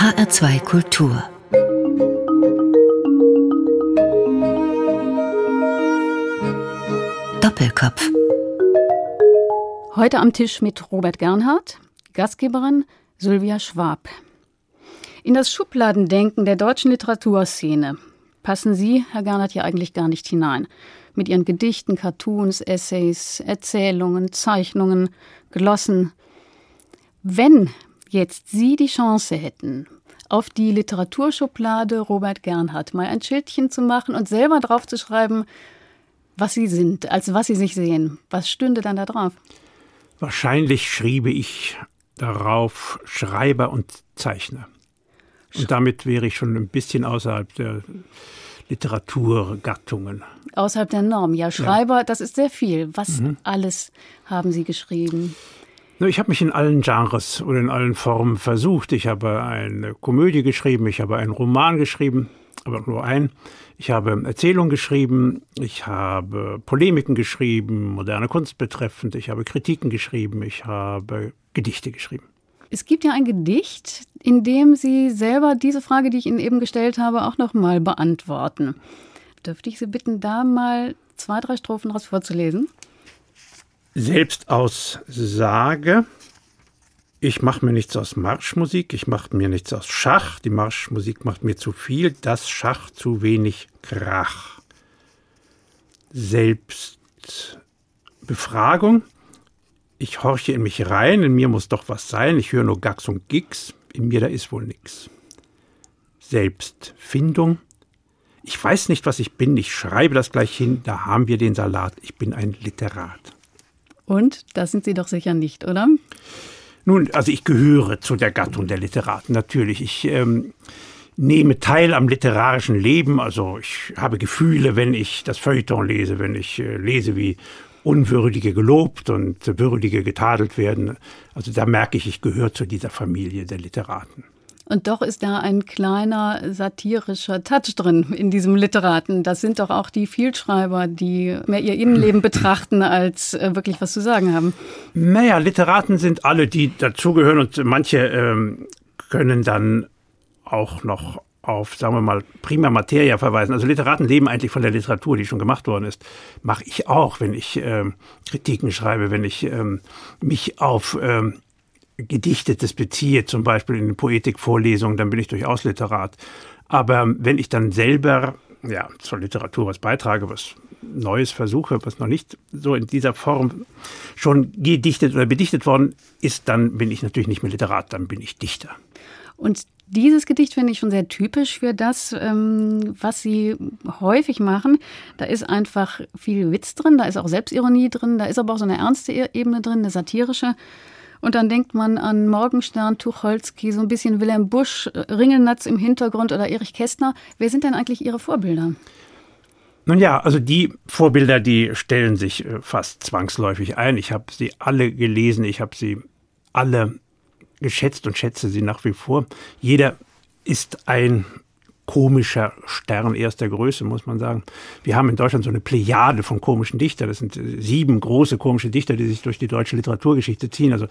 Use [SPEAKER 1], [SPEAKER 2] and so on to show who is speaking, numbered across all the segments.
[SPEAKER 1] HR2 Kultur Doppelkopf
[SPEAKER 2] Heute am Tisch mit Robert Gernhardt, Gastgeberin Sylvia Schwab. In das Schubladendenken der deutschen Literaturszene passen Sie, Herr Gernhardt, ja eigentlich gar nicht hinein. Mit Ihren Gedichten, Cartoons, Essays, Erzählungen, Zeichnungen, Glossen. Wenn jetzt Sie die Chance hätten, auf die Literaturschublade Robert Gernhardt mal ein Schildchen zu machen und selber drauf zu schreiben, was Sie sind, als was Sie sich sehen, was stünde dann da drauf?
[SPEAKER 3] Wahrscheinlich schriebe ich darauf Schreiber und Zeichner. Und damit wäre ich schon ein bisschen außerhalb der Literaturgattungen.
[SPEAKER 2] Außerhalb der Norm, ja. Schreiber, ja. das ist sehr viel. Was mhm. alles haben Sie geschrieben?
[SPEAKER 3] Ich habe mich in allen Genres oder in allen Formen versucht. Ich habe eine Komödie geschrieben, ich habe einen Roman geschrieben, aber nur einen. Ich habe Erzählungen geschrieben, ich habe Polemiken geschrieben, moderne Kunst betreffend, ich habe Kritiken geschrieben, ich habe Gedichte geschrieben.
[SPEAKER 2] Es gibt ja ein Gedicht, in dem Sie selber diese Frage, die ich Ihnen eben gestellt habe, auch noch mal beantworten. Dürfte ich Sie bitten, da mal zwei, drei Strophen daraus vorzulesen?
[SPEAKER 3] Selbstaussage. Ich mache mir nichts aus Marschmusik, ich mache mir nichts aus Schach. Die Marschmusik macht mir zu viel, das Schach zu wenig Krach. Selbstbefragung. Ich horche in mich rein, in mir muss doch was sein. Ich höre nur Gags und Gigs, in mir da ist wohl nix. Selbstfindung. Ich weiß nicht, was ich bin, ich schreibe das gleich hin, da haben wir den Salat. Ich bin ein Literat.
[SPEAKER 2] Und das sind Sie doch sicher nicht, oder?
[SPEAKER 3] Nun, also ich gehöre zu der Gattung der Literaten, natürlich. Ich ähm, nehme teil am literarischen Leben, also ich habe Gefühle, wenn ich das Feuilleton lese, wenn ich äh, lese, wie Unwürdige gelobt und Würdige getadelt werden. Also da merke ich, ich gehöre zu dieser Familie der Literaten.
[SPEAKER 2] Und doch ist da ein kleiner satirischer Touch drin in diesem Literaten. Das sind doch auch die Vielschreiber, die mehr ihr Innenleben betrachten, als äh, wirklich was zu sagen haben.
[SPEAKER 3] Naja, Literaten sind alle, die dazugehören und manche ähm, können dann auch noch auf, sagen wir mal, prima Materia verweisen. Also Literaten leben eigentlich von der Literatur, die schon gemacht worden ist. Mache ich auch, wenn ich ähm, Kritiken schreibe, wenn ich ähm, mich auf ähm, Gedichtetes beziehe, zum Beispiel in Poetikvorlesungen, dann bin ich durchaus Literat. Aber wenn ich dann selber ja, zur Literatur was beitrage, was Neues versuche, was noch nicht so in dieser Form schon gedichtet oder bedichtet worden ist, dann bin ich natürlich nicht mehr Literat, dann bin ich Dichter.
[SPEAKER 2] Und dieses Gedicht finde ich schon sehr typisch für das, ähm, was Sie häufig machen. Da ist einfach viel Witz drin, da ist auch Selbstironie drin, da ist aber auch so eine ernste e-, Ebene drin, eine satirische. Und dann denkt man an Morgenstern, Tucholsky, so ein bisschen Wilhelm Busch, Ringelnatz im Hintergrund oder Erich Kästner. Wer sind denn eigentlich Ihre Vorbilder?
[SPEAKER 3] Nun ja, also die Vorbilder, die stellen sich äh, fast zwangsläufig ein. Ich habe sie alle gelesen, ich habe sie alle geschätzt und schätze sie nach wie vor. Jeder ist ein komischer Stern erster Größe, muss man sagen. Wir haben in Deutschland so eine Plejade von komischen Dichtern. Das sind sieben große komische Dichter, die sich durch die deutsche Literaturgeschichte ziehen. Also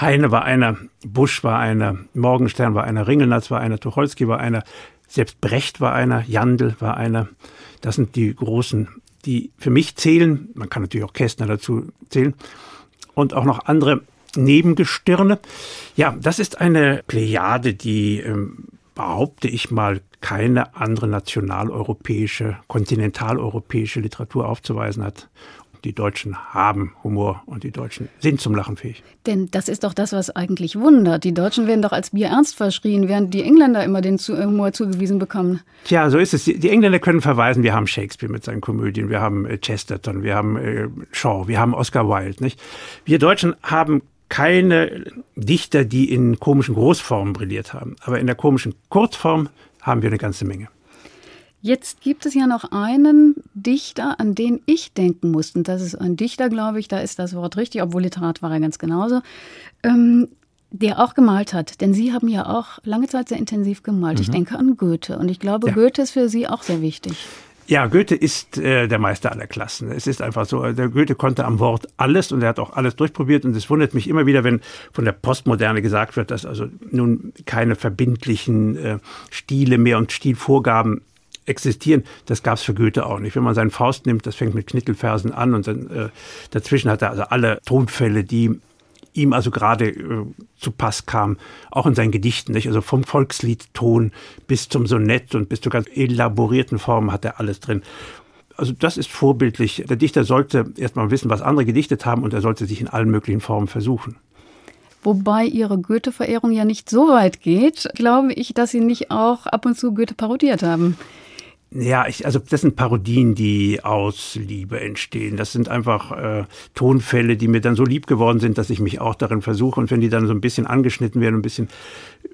[SPEAKER 3] Heine war einer, Busch war einer, Morgenstern war einer, Ringelnatz war einer, Tucholsky war einer, selbst Brecht war einer, Jandl war einer. Das sind die großen, die für mich zählen. Man kann natürlich auch Kästner dazu zählen. Und auch noch andere Nebengestirne. Ja, das ist eine Plejade, die ähm, behaupte ich mal, keine andere nationaleuropäische, kontinentaleuropäische Literatur aufzuweisen hat. Die Deutschen haben Humor und die Deutschen sind zum Lachen fähig.
[SPEAKER 2] Denn das ist doch das, was eigentlich wundert. Die Deutschen werden doch als Bier ernst verschrien, während die Engländer immer den Humor zugewiesen bekommen.
[SPEAKER 3] Tja, so ist es. Die Engländer können verweisen, wir haben Shakespeare mit seinen Komödien, wir haben äh, Chesterton, wir haben äh, Shaw, wir haben Oscar Wilde. Nicht? Wir Deutschen haben keine Dichter, die in komischen Großformen brilliert haben. Aber in der komischen Kurzform haben wir eine ganze Menge.
[SPEAKER 2] Jetzt gibt es ja noch einen Dichter, an den ich denken musste. Und das ist ein Dichter, glaube ich, da ist das Wort richtig, obwohl Literat war er ganz genauso, ähm, der auch gemalt hat. Denn Sie haben ja auch lange Zeit sehr intensiv gemalt. Mhm. Ich denke an Goethe. Und ich glaube, ja. Goethe ist für Sie auch sehr wichtig.
[SPEAKER 3] Ja, Goethe ist äh, der Meister aller Klassen. Es ist einfach so, der Goethe konnte am Wort alles und er hat auch alles durchprobiert und es wundert mich immer wieder, wenn von der Postmoderne gesagt wird, dass also nun keine verbindlichen äh, Stile mehr und Stilvorgaben existieren. Das gab es für Goethe auch nicht. Wenn man seinen Faust nimmt, das fängt mit Knittelversen an und dann äh, dazwischen hat er also alle Tonfälle, die ihm also gerade äh, zu Pass kam, auch in seinen Gedichten, nicht? also vom Volksliedton bis zum Sonett und bis zu ganz elaborierten Formen hat er alles drin. Also das ist vorbildlich. Der Dichter sollte erstmal wissen, was andere gedichtet haben und er sollte sich in allen möglichen Formen versuchen.
[SPEAKER 2] Wobei Ihre Goethe-Verehrung ja nicht so weit geht, glaube ich, dass Sie nicht auch ab und zu Goethe parodiert haben.
[SPEAKER 3] Ja, ich, also das sind Parodien, die aus Liebe entstehen. Das sind einfach äh, Tonfälle, die mir dann so lieb geworden sind, dass ich mich auch darin versuche. Und wenn die dann so ein bisschen angeschnitten werden, ein bisschen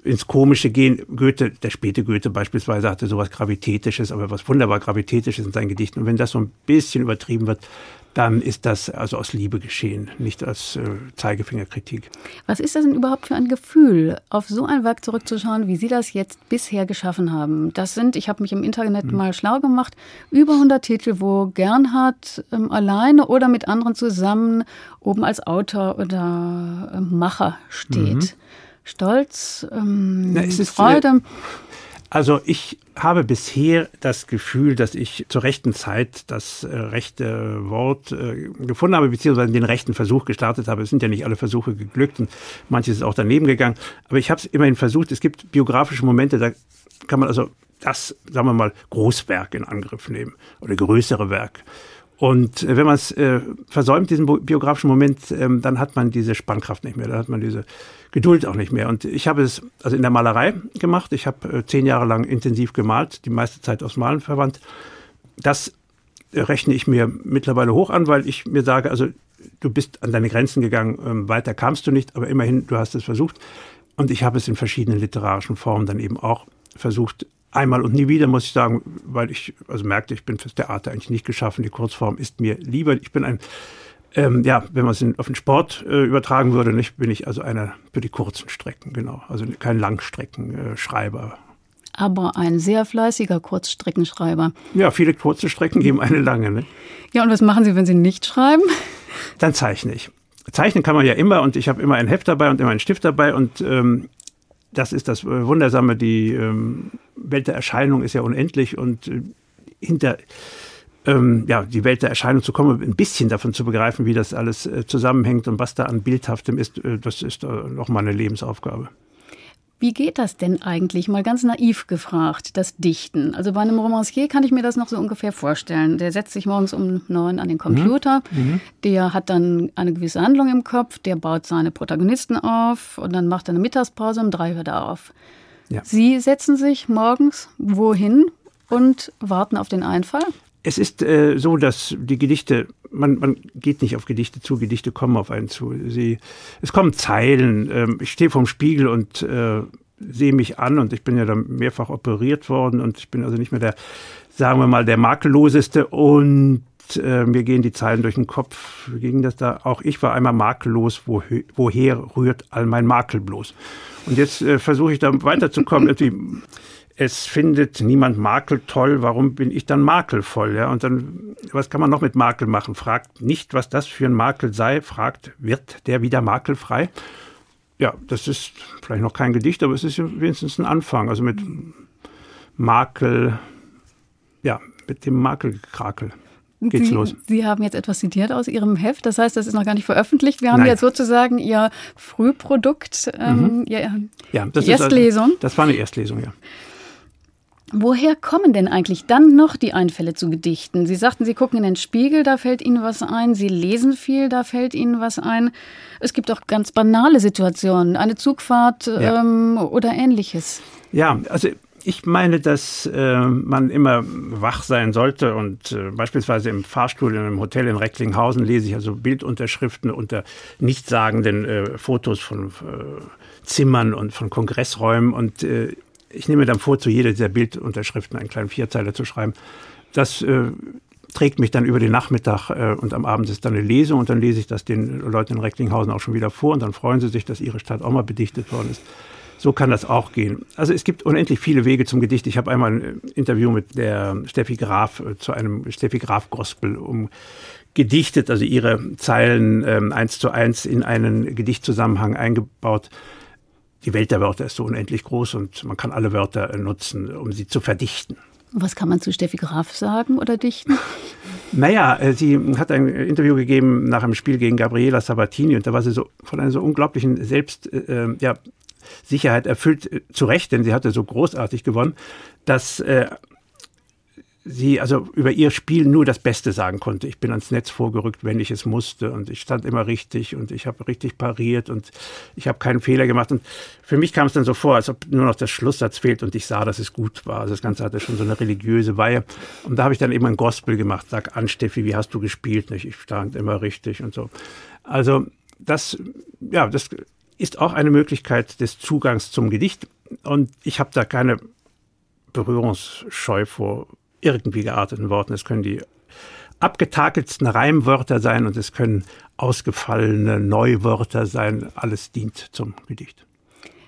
[SPEAKER 3] ins Komische gehen, Goethe, der späte Goethe beispielsweise hatte sowas Gravitätisches, aber was wunderbar Gravitätisches in seinen Gedichten. Und wenn das so ein bisschen übertrieben wird, dann ist das also aus Liebe geschehen, nicht als äh, Zeigefingerkritik.
[SPEAKER 2] Was ist das denn überhaupt für ein Gefühl, auf so ein Werk zurückzuschauen, wie Sie das jetzt bisher geschaffen haben? Das sind, ich habe mich im Internet hm. mal schlau gemacht, über 100 Titel, wo Gernhardt ähm, alleine oder mit anderen zusammen oben als Autor oder äh, Macher steht. Mhm. Stolz, ähm, Na, Freude. Äh,
[SPEAKER 3] also ich habe bisher das Gefühl, dass ich zur rechten Zeit das äh, rechte Wort äh, gefunden habe, beziehungsweise den rechten Versuch gestartet habe. Es sind ja nicht alle Versuche geglückt und manches ist auch daneben gegangen. Aber ich habe es immerhin versucht. Es gibt biografische Momente, da kann man also das, sagen wir mal, Großwerk in Angriff nehmen oder größere Werk. Und äh, wenn man es äh, versäumt, diesen biografischen Moment, ähm, dann hat man diese Spannkraft nicht mehr, dann hat man diese Geduld auch nicht mehr. Und ich habe es also in der Malerei gemacht. Ich habe äh, zehn Jahre lang intensiv gemalt, die meiste Zeit aus Malen verwandt. Das rechne ich mir mittlerweile hoch an, weil ich mir sage, also du bist an deine Grenzen gegangen, ähm, weiter kamst du nicht, aber immerhin, du hast es versucht. Und ich habe es in verschiedenen literarischen Formen dann eben auch versucht. Einmal und nie wieder, muss ich sagen, weil ich also merkte, ich bin fürs Theater eigentlich nicht geschaffen. Die Kurzform ist mir lieber. Ich bin ein ähm, ja, wenn man es auf den Sport äh, übertragen würde, nicht, bin ich also einer für die kurzen Strecken, genau. Also kein Langstreckenschreiber.
[SPEAKER 2] Aber ein sehr fleißiger Kurzstreckenschreiber.
[SPEAKER 3] Ja, viele kurze Strecken geben eine lange. Ne?
[SPEAKER 2] Ja, und was machen Sie, wenn Sie nicht schreiben?
[SPEAKER 3] Dann zeichne ich. Zeichnen kann man ja immer und ich habe immer ein Heft dabei und immer einen Stift dabei und ähm, das ist das äh, Wundersame. Die ähm, Welt der Erscheinung ist ja unendlich und äh, hinter ähm, ja, die Welt der Erscheinung zu kommen, ein bisschen davon zu begreifen, wie das alles äh, zusammenhängt und was da an Bildhaftem ist, äh, das ist äh, nochmal eine Lebensaufgabe.
[SPEAKER 2] Wie geht das denn eigentlich? Mal ganz naiv gefragt, das Dichten. Also bei einem Romancier kann ich mir das noch so ungefähr vorstellen. Der setzt sich morgens um neun an den Computer, mhm. mhm. der hat dann eine gewisse Handlung im Kopf, der baut seine Protagonisten auf und dann macht er eine Mittagspause, um drei hört er auf. Ja. Sie setzen sich morgens wohin und warten auf den Einfall?
[SPEAKER 3] Es ist äh, so, dass die Gedichte, man, man geht nicht auf Gedichte zu, Gedichte kommen auf einen zu. Sie, es kommen Zeilen. Ähm, ich stehe vorm Spiegel und äh, sehe mich an und ich bin ja dann mehrfach operiert worden und ich bin also nicht mehr der, sagen wir mal, der makelloseste und äh, mir gehen die Zeilen durch den Kopf. Wie ging das da? Auch ich war einmal makellos, wo, woher rührt all mein Makel bloß? Und jetzt äh, versuche ich da weiterzukommen. Es findet niemand Makel toll, warum bin ich dann makelvoll? Ja? Und dann, was kann man noch mit Makel machen? Fragt nicht, was das für ein Makel sei, fragt, wird der wieder makelfrei? Ja, das ist vielleicht noch kein Gedicht, aber es ist wenigstens ein Anfang. Also mit Makel, ja, mit dem Makelkrakel geht's
[SPEAKER 2] Sie,
[SPEAKER 3] los.
[SPEAKER 2] Sie haben jetzt etwas zitiert aus Ihrem Heft, das heißt, das ist noch gar nicht veröffentlicht. Wir haben Nein. jetzt sozusagen Ihr Frühprodukt, ähm, mhm. Ihr,
[SPEAKER 3] ja, das Erstlesung. Also, das war eine Erstlesung, ja.
[SPEAKER 2] Woher kommen denn eigentlich dann noch die Einfälle zu Gedichten? Sie sagten, Sie gucken in den Spiegel, da fällt Ihnen was ein. Sie lesen viel, da fällt Ihnen was ein. Es gibt auch ganz banale Situationen, eine Zugfahrt ja. ähm, oder ähnliches.
[SPEAKER 3] Ja, also ich meine, dass äh, man immer wach sein sollte und äh, beispielsweise im Fahrstuhl in einem Hotel in Recklinghausen lese ich also Bildunterschriften unter nichtssagenden äh, Fotos von äh, Zimmern und von Kongressräumen und äh, ich nehme dann vor, zu jeder dieser Bildunterschriften einen kleinen Vierzeiler zu schreiben. Das äh, trägt mich dann über den Nachmittag äh, und am Abend ist dann eine Lesung und dann lese ich das den Leuten in Recklinghausen auch schon wieder vor und dann freuen sie sich, dass ihre Stadt auch mal bedichtet worden ist. So kann das auch gehen. Also es gibt unendlich viele Wege zum Gedicht. Ich habe einmal ein Interview mit der Steffi Graf äh, zu einem Steffi Graf Gospel um gedichtet, also ihre Zeilen ähm, eins zu eins in einen Gedichtzusammenhang eingebaut. Die Welt der Wörter ist so unendlich groß und man kann alle Wörter nutzen, um sie zu verdichten.
[SPEAKER 2] Was kann man zu Steffi Graf sagen oder dichten?
[SPEAKER 3] Naja, äh, sie hat ein Interview gegeben nach einem Spiel gegen Gabriela Sabatini und da war sie so von einer so unglaublichen Selbst, äh, äh ja, Sicherheit erfüllt, äh, zu Recht, denn sie hatte so großartig gewonnen, dass äh, sie also über ihr Spiel nur das Beste sagen konnte. Ich bin ans Netz vorgerückt, wenn ich es musste und ich stand immer richtig und ich habe richtig pariert und ich habe keinen Fehler gemacht. Und für mich kam es dann so vor, als ob nur noch der Schlusssatz fehlt und ich sah, dass es gut war. Also das Ganze hatte schon so eine religiöse Weihe. Und da habe ich dann eben ein Gospel gemacht. Sag an, Steffi, wie hast du gespielt? Ich stand immer richtig und so. Also das, ja, das ist auch eine Möglichkeit des Zugangs zum Gedicht. Und ich habe da keine Berührungsscheu vor irgendwie gearteten Worten. Es können die abgetakeltsten Reimwörter sein und es können ausgefallene Neuwörter sein. Alles dient zum Gedicht.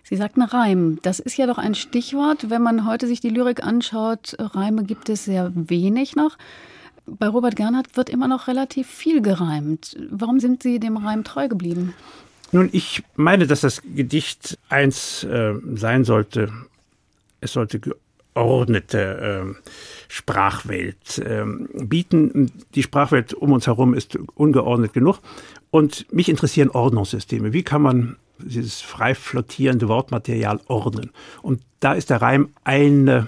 [SPEAKER 2] Sie sagten Reim. Das ist ja doch ein Stichwort. Wenn man heute sich die Lyrik anschaut, Reime gibt es sehr wenig noch. Bei Robert Gernhardt wird immer noch relativ viel gereimt. Warum sind Sie dem Reim treu geblieben?
[SPEAKER 3] Nun, ich meine, dass das Gedicht eins äh, sein sollte. Es sollte geordnete äh, Sprachwelt ähm, bieten. Die Sprachwelt um uns herum ist ungeordnet genug. Und mich interessieren Ordnungssysteme. Wie kann man dieses frei flottierende Wortmaterial ordnen? Und da ist der Reim eine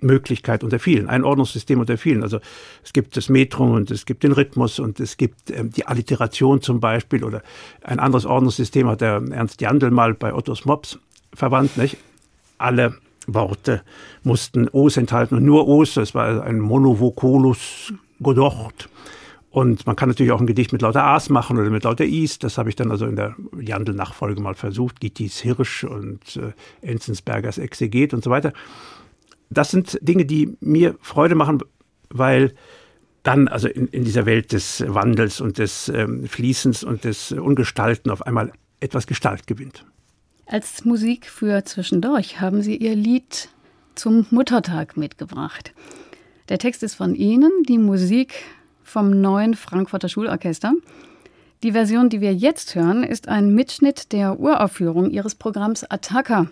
[SPEAKER 3] Möglichkeit unter vielen, ein Ordnungssystem unter vielen. Also es gibt das Metrum und es gibt den Rhythmus und es gibt ähm, die Alliteration zum Beispiel oder ein anderes Ordnungssystem hat der Ernst Jandl mal bei Ottos Mops verwandt. Nicht? Alle Worte mussten O's enthalten und nur O's, das war ein Monovocolus Godort. Und man kann natürlich auch ein Gedicht mit lauter A's machen oder mit lauter I's. Das habe ich dann also in der Jandl-Nachfolge mal versucht. Gittis Hirsch und äh, Enzensbergers Exeget und so weiter. Das sind Dinge, die mir Freude machen, weil dann also in, in dieser Welt des Wandels und des ähm, Fließens und des Ungestalten auf einmal etwas Gestalt gewinnt.
[SPEAKER 2] Als Musik für zwischendurch haben Sie Ihr Lied zum Muttertag mitgebracht. Der Text ist von Ihnen, die Musik vom neuen Frankfurter Schulorchester. Die Version, die wir jetzt hören, ist ein Mitschnitt der Uraufführung Ihres Programms Attacker.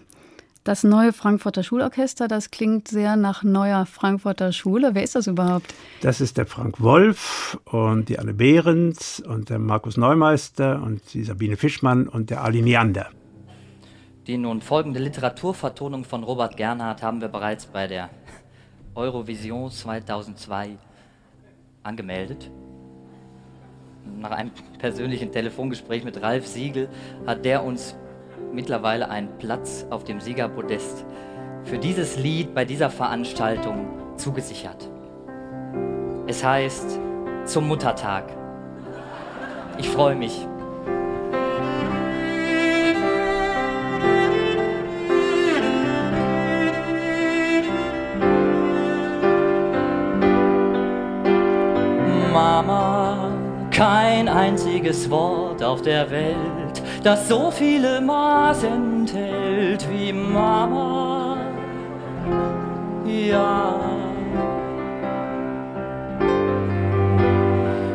[SPEAKER 2] Das neue Frankfurter Schulorchester, das klingt sehr nach neuer Frankfurter Schule. Wer ist das überhaupt?
[SPEAKER 3] Das ist der Frank Wolf und die Anne Behrens und der Markus Neumeister und die Sabine Fischmann und der Ali Neander.
[SPEAKER 4] Die nun folgende Literaturvertonung von Robert Gernhardt haben wir bereits bei der Eurovision 2002 angemeldet. Nach einem persönlichen Telefongespräch mit Ralf Siegel hat der uns mittlerweile einen Platz auf dem Siegerpodest für dieses Lied bei dieser Veranstaltung zugesichert. Es heißt Zum Muttertag. Ich freue mich. Einziges Wort auf der Welt, das so viele Maß enthält wie Mama. Ja.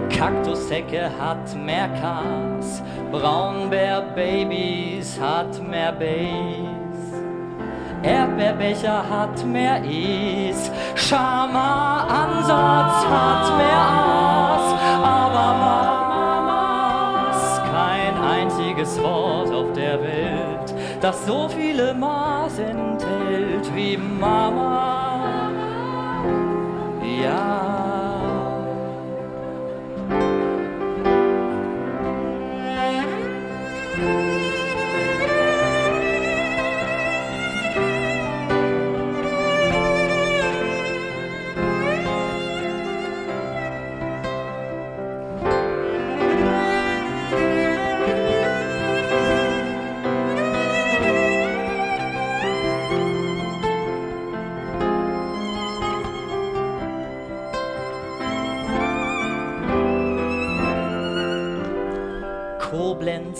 [SPEAKER 4] Kaktushecke hat mehr Kas, Braunbär-Babys hat mehr Bass. Erdbeerbecher hat mehr Is, Schama-Ansatz hat mehr Aas, aber kein einziges Wort auf der Welt, das so viele Maß enthält wie Mama. Ja.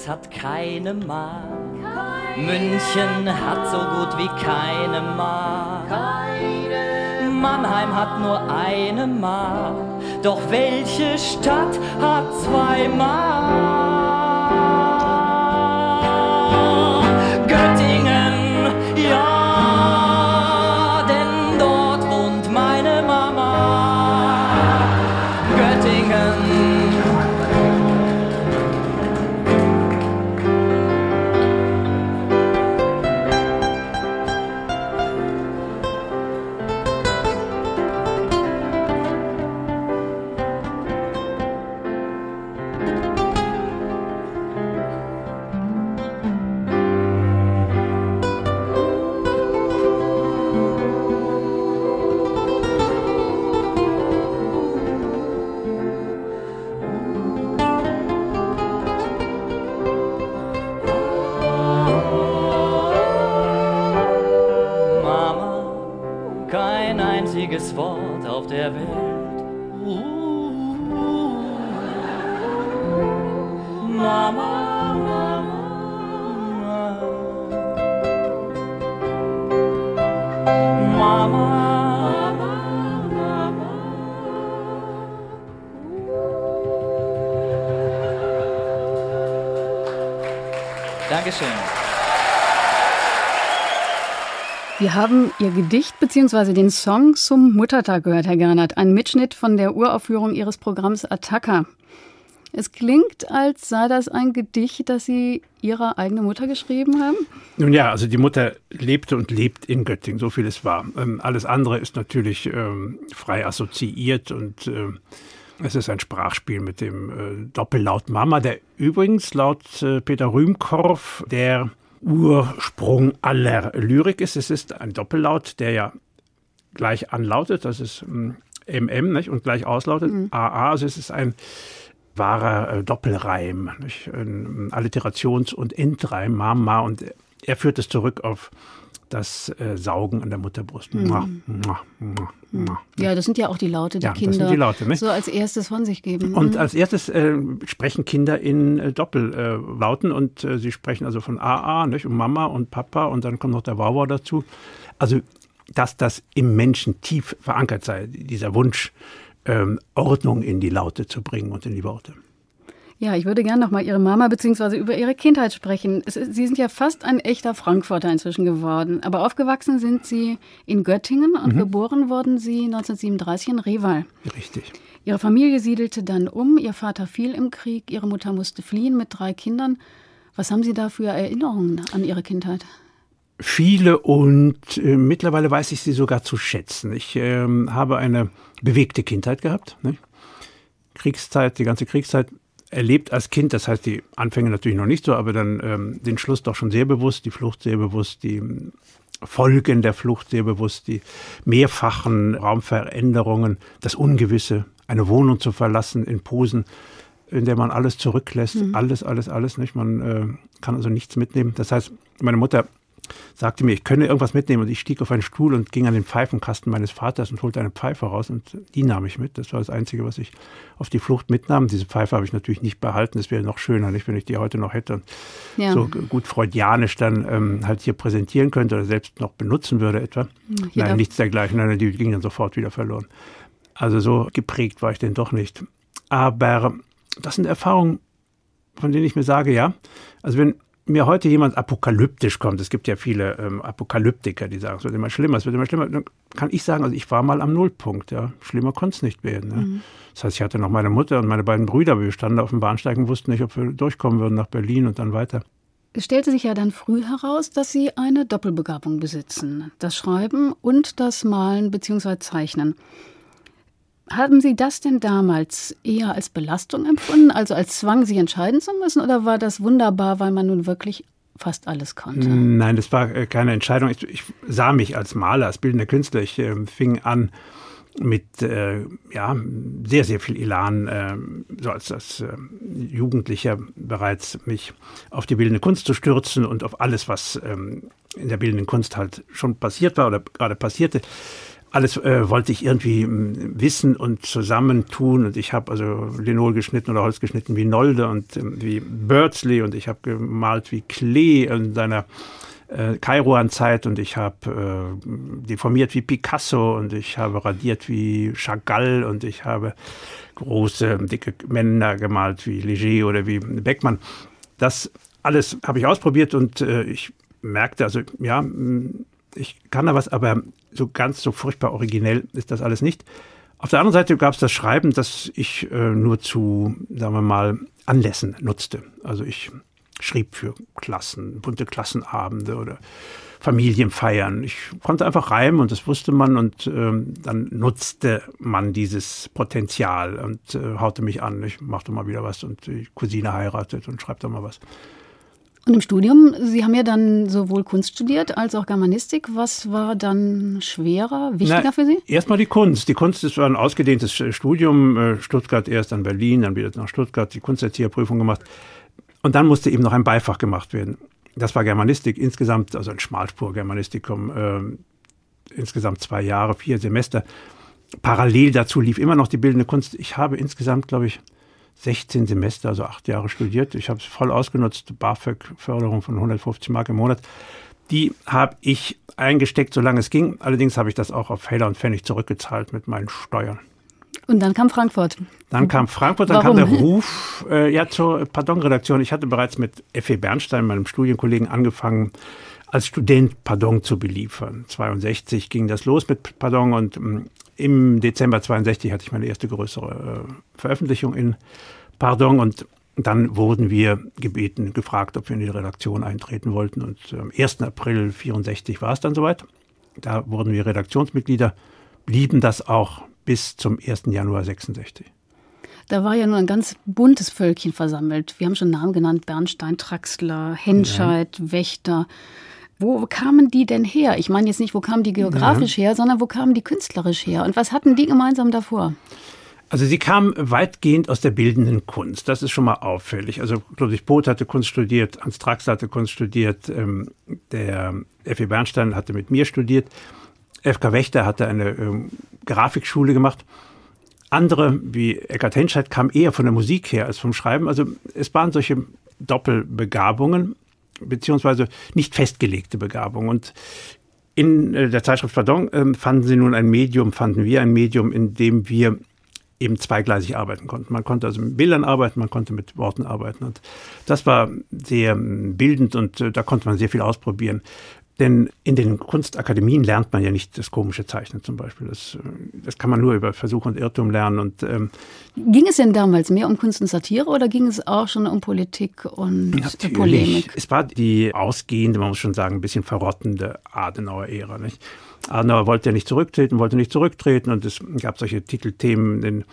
[SPEAKER 4] Koblenz hat keine Mark. München hat so gut wie keine Mark. Mannheim hat nur eine Mark. Doch welche Stadt hat zwei Mark?
[SPEAKER 2] Wir haben Ihr Gedicht bzw. den Song zum Muttertag gehört, Herr Gernert. Ein Mitschnitt von der Uraufführung Ihres Programms Attacker. Es klingt, als sei das ein Gedicht, das Sie Ihrer eigenen Mutter geschrieben haben.
[SPEAKER 3] Nun ja, also die Mutter lebte und lebt in Göttingen, so viel es war. Ähm, alles andere ist natürlich ähm, frei assoziiert und äh, es ist ein Sprachspiel mit dem äh, Doppellaut Mama, der übrigens laut äh, Peter Rühmkorff der Ursprung aller Lyrik ist. Es ist ein Doppellaut, der ja gleich anlautet, das ist mm, nicht? und gleich auslautet, AA, also es ist ein wahrer äh, Doppelreim, nicht? ein Alliterations- und Endreim, Mama, und er führt es zurück auf das äh, Saugen an der Mutterbrust. Mua, mua.
[SPEAKER 2] Ja, das sind ja auch die Laute, die
[SPEAKER 3] Ja, das
[SPEAKER 2] Kinder
[SPEAKER 3] sind die Laute, ne?
[SPEAKER 2] so als erstes von sich geben.
[SPEAKER 3] Und
[SPEAKER 2] Mhm.
[SPEAKER 3] als erstes äh, sprechen Kinder in äh, Doppellauten und äh, sie sprechen also von AA nicht? und Mama und Papa und dann kommt noch der Wauwau dazu. Also, dass das im Menschen tief verankert sei, dieser Wunsch, ähm, Ordnung in die Laute zu bringen und in die Worte.
[SPEAKER 2] Ja, ich würde gerne noch mal Ihre Mama bzw. über Ihre Kindheit sprechen. Ist, Sie sind ja fast ein echter Frankfurter inzwischen geworden. Aber aufgewachsen sind Sie in Göttingen
[SPEAKER 3] Mhm.
[SPEAKER 2] und geboren wurden Sie 1937 in Reval.
[SPEAKER 3] Richtig.
[SPEAKER 2] Ihre Familie siedelte dann um. Ihr Vater fiel im Krieg. Ihre Mutter musste fliehen mit drei Kindern. Was haben Sie da für Erinnerungen an Ihre Kindheit?
[SPEAKER 3] Viele und äh, mittlerweile weiß ich sie sogar zu schätzen. Ich ähm, habe eine bewegte Kindheit gehabt. Nicht? Kriegszeit, die ganze Kriegszeit erlebt als Kind, das heißt die Anfänge natürlich noch nicht so, aber dann ähm, den Schluss doch schon sehr bewusst, die Flucht sehr bewusst, die ähm, Folgen der Flucht sehr bewusst, die mehrfachen Raumveränderungen, das Ungewisse, eine Wohnung zu verlassen in Posen, in der man alles zurücklässt, alles, alles, alles, nicht? Man äh, kann also nichts mitnehmen. Das heißt, meine Mutter sagte mir, ich könne irgendwas mitnehmen. Und ich stieg auf einen Stuhl und ging an den Pfeifenkasten meines Vaters und holte eine Pfeife raus. Und die nahm ich mit. Das war das Einzige, was ich auf die Flucht mitnahm. Diese Pfeife habe ich natürlich nicht behalten. Es wäre noch schöner, nicht, wenn ich die heute noch hätte und
[SPEAKER 2] Ja.
[SPEAKER 3] so gut freudianisch dann ähm, halt hier präsentieren könnte oder selbst noch benutzen würde etwa.
[SPEAKER 2] jeder-
[SPEAKER 3] Nein, nichts dergleichen. Nein, die ging dann sofort wieder verloren. Also so geprägt war ich denn doch nicht. Aber das sind Erfahrungen, von denen ich mir sage, ja, also wenn mir heute jemand apokalyptisch kommt, es gibt ja viele ähm, Apokalyptiker, die sagen, es wird immer schlimmer, es wird immer schlimmer, dann kann ich sagen, also ich war mal am Nullpunkt, ja, schlimmer konnte es nicht werden. Ja. Das heißt, ich hatte noch meine Mutter und meine beiden Brüder, wir standen auf dem Bahnsteig und wussten nicht, ob wir durchkommen würden nach Berlin und dann weiter.
[SPEAKER 2] Es stellte sich ja dann früh heraus, dass Sie eine Doppelbegabung besitzen. Das Schreiben und das Malen bzw. Zeichnen. Haben Sie das denn damals eher als Belastung empfunden, also als Zwang, sich entscheiden zu müssen, oder war das wunderbar, weil man nun wirklich fast alles konnte?
[SPEAKER 3] Nein, das war äh, keine Entscheidung. Ich, ich sah mich als Maler, als bildender Künstler. Ich ähm, fing an mit äh, ja, sehr, sehr viel Elan, äh, so als, als äh, Jugendlicher bereits mich auf die bildende Kunst zu stürzen und auf alles, was ähm, in der bildenden Kunst halt schon passiert war oder gerade passierte. Alles äh, wollte ich irgendwie ähm, wissen und zusammentun. Und ich habe also Linol geschnitten oder Holz geschnitten wie Nolde und ähm, wie Birdsley und ich habe gemalt wie Klee in seiner äh, Kairouan-Zeit. Und ich habe äh, deformiert wie Picasso. Und ich habe radiert wie Chagall. Und ich habe große, dicke Männer gemalt wie Leger oder wie Beckmann. Das alles habe ich ausprobiert. Und äh, ich merkte, also ja, ich kann da was, aber so ganz so furchtbar originell ist das alles nicht. Auf der anderen Seite gab es das Schreiben, das ich äh, nur zu, sagen wir mal, Anlässen nutzte. Also ich schrieb für Klassen, bunte Klassenabende oder Familienfeiern. Ich konnte einfach reimen und das wusste man und ähm, dann nutzte man dieses Potenzial und äh, haute mich an. Ich machte mal wieder was und die Cousine heiratet und schreibt da mal was.
[SPEAKER 2] Und im Studium, Sie haben ja dann sowohl Kunst studiert als auch Germanistik. Was war dann schwerer, wichtiger Na, für Sie?
[SPEAKER 3] Erstmal die Kunst. Die Kunst ist ein ausgedehntes Studium. Äh, Stuttgart erst, dann Berlin, dann wieder nach Stuttgart, die Kunsterzieherprüfung gemacht. Und dann musste eben noch ein Beifach gemacht werden. Das war Germanistik insgesamt, also ein Schmalspur-Germanistikum, äh, insgesamt zwei Jahre, vier Semester. Parallel dazu lief immer noch die bildende Kunst. Ich habe insgesamt, glaube ich, 16 Semester, also acht Jahre studiert. Ich habe es voll ausgenutzt, BAföG-Förderung von 150 Mark im Monat. Die habe ich eingesteckt, solange es ging. Allerdings habe ich das auch auf Heller und Pfennig zurückgezahlt mit meinen Steuern.
[SPEAKER 2] Und dann kam Frankfurt.
[SPEAKER 3] Dann kam Frankfurt, dann Warum? kam der Ruf äh, ja, zur Pardon-Redaktion. Ich hatte bereits mit F.E. Bernstein, meinem Studienkollegen, angefangen, als Student Pardon zu beliefern. 62 ging das los mit Pardon und ähm, im Dezember 62 hatte ich meine erste größere äh, Veröffentlichung in Pardon und dann wurden wir gebeten, gefragt, ob wir in die Redaktion eintreten wollten. Und am 1. April 64 war es dann soweit. Da wurden wir Redaktionsmitglieder, blieben das auch bis zum 1. Januar 66.
[SPEAKER 2] Da war ja nur ein ganz buntes Völkchen versammelt. Wir haben schon Namen genannt: Bernstein, Traxler, Henscheid, ja. Wächter. Wo kamen die denn her? Ich meine jetzt nicht, wo kamen die geografisch ja. her, sondern wo kamen die künstlerisch her? Und was hatten die gemeinsam davor?
[SPEAKER 3] Also sie kamen weitgehend aus der bildenden Kunst. Das ist schon mal auffällig. Also Ludwig Poth hatte Kunst studiert, Hans Traxler hatte Kunst studiert, ähm, der F.E. Bernstein hatte mit mir studiert, F.K. Wächter hatte eine ähm, Grafikschule gemacht. Andere, wie Eckhard Henscheid, kamen eher von der Musik her als vom Schreiben. Also es waren solche Doppelbegabungen beziehungsweise nicht festgelegte Begabung. Und in äh, der Zeitschrift Pardon ähm, fanden sie nun ein Medium, fanden wir ein Medium, in dem wir eben zweigleisig arbeiten konnten. Man konnte also mit Bildern arbeiten, man konnte mit Worten arbeiten. Und das war sehr ähm, bildend und äh, da konnte man sehr viel ausprobieren. Denn in den Kunstakademien lernt man ja nicht das komische Zeichnen zum Beispiel. Das, äh, das kann man nur über Versuch und Irrtum lernen. Und,
[SPEAKER 2] ähm, ging es denn damals mehr um Kunst und Satire oder ging es auch schon um Politik und Natürlich. Polemik?
[SPEAKER 3] Es war die ausgehende, man muss schon sagen, ein bisschen verrottende Adenauer-Ära. Adenauer wollte ja nicht zurücktreten, wollte nicht zurücktreten und es gab solche Titelthemen in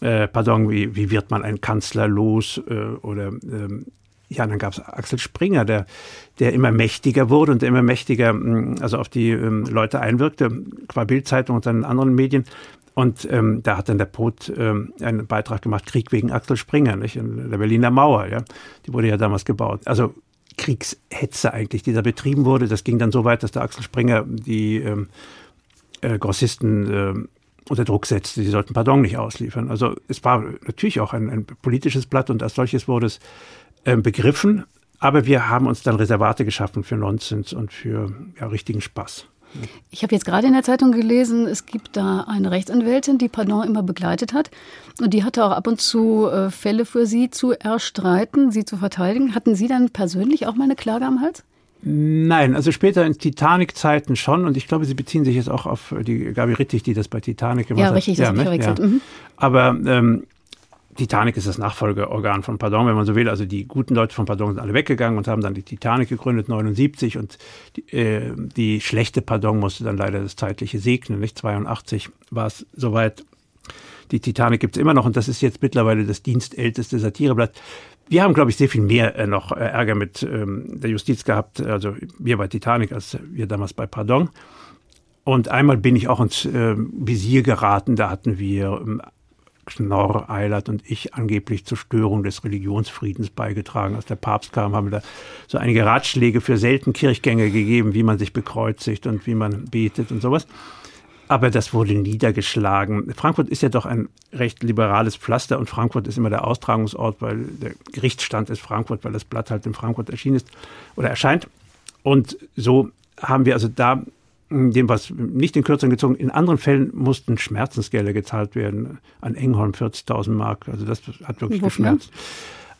[SPEAKER 3] äh, pardon, wie, wie wird man einen Kanzler los äh, oder ähm, ja, dann gab es Axel Springer, der, der immer mächtiger wurde und immer mächtiger mm, also auf die ähm, Leute einwirkte, qua Bildzeitung und seinen anderen Medien. Und ähm, da hat dann der Pot ähm, einen Beitrag gemacht, Krieg wegen Axel Springer, nicht? In der Berliner Mauer, ja. Die wurde ja damals gebaut. Also Kriegshetze eigentlich, die da betrieben wurde. Das ging dann so weit, dass der Axel Springer die ähm, äh, Grossisten äh, unter Druck setzte, sie sollten Pardon nicht ausliefern. Also es war natürlich auch ein, ein politisches Blatt und als solches wurde es äh, begriffen, aber wir haben uns dann Reservate geschaffen für Nonsens und für ja, richtigen Spaß.
[SPEAKER 2] Ich habe jetzt gerade in der Zeitung gelesen, es gibt da eine Rechtsanwältin, die Pardon immer begleitet hat. Und die hatte auch ab und zu äh, Fälle für Sie zu erstreiten, Sie zu verteidigen. Hatten Sie dann persönlich auch mal eine Klage am Hals?
[SPEAKER 3] Nein, also später in Titanic-Zeiten schon. Und ich glaube, Sie beziehen sich jetzt auch auf die Gabi Rittig, die das bei Titanic gemacht
[SPEAKER 2] ja,
[SPEAKER 3] hat.
[SPEAKER 2] Richtig, ja, richtig, das ja. Mhm.
[SPEAKER 3] Aber ähm, Titanic ist das Nachfolgeorgan von Pardon, wenn man so will. Also die guten Leute von Pardon sind alle weggegangen und haben dann die Titanic gegründet, 79. Und die, äh, die schlechte Pardon musste dann leider das zeitliche segnen. Nicht? 82 war es soweit. Die Titanic gibt es immer noch und das ist jetzt mittlerweile das dienstälteste Satireblatt. Wir haben, glaube ich, sehr viel mehr äh, noch äh, Ärger mit ähm, der Justiz gehabt, also wir bei Titanic, als wir damals bei Pardon. Und einmal bin ich auch ins äh, Visier geraten, da hatten wir ähm, Knorr, Eilert und ich angeblich zur Störung des Religionsfriedens beigetragen. Als der Papst kam, haben wir da so einige Ratschläge für selten Kirchgänge gegeben, wie man sich bekreuzigt und wie man betet und sowas. aber das wurde niedergeschlagen. Frankfurt ist ja doch ein recht liberales Pflaster und Frankfurt ist immer der Austragungsort, weil der Gerichtsstand ist Frankfurt, weil das Blatt halt in Frankfurt erschienen ist oder erscheint. Und so haben wir also da dem was nicht in Kürzeren gezogen. In anderen Fällen mussten Schmerzensgelder gezahlt werden. An Engholm 40.000 Mark. Also das hat wirklich Wofür? geschmerzt.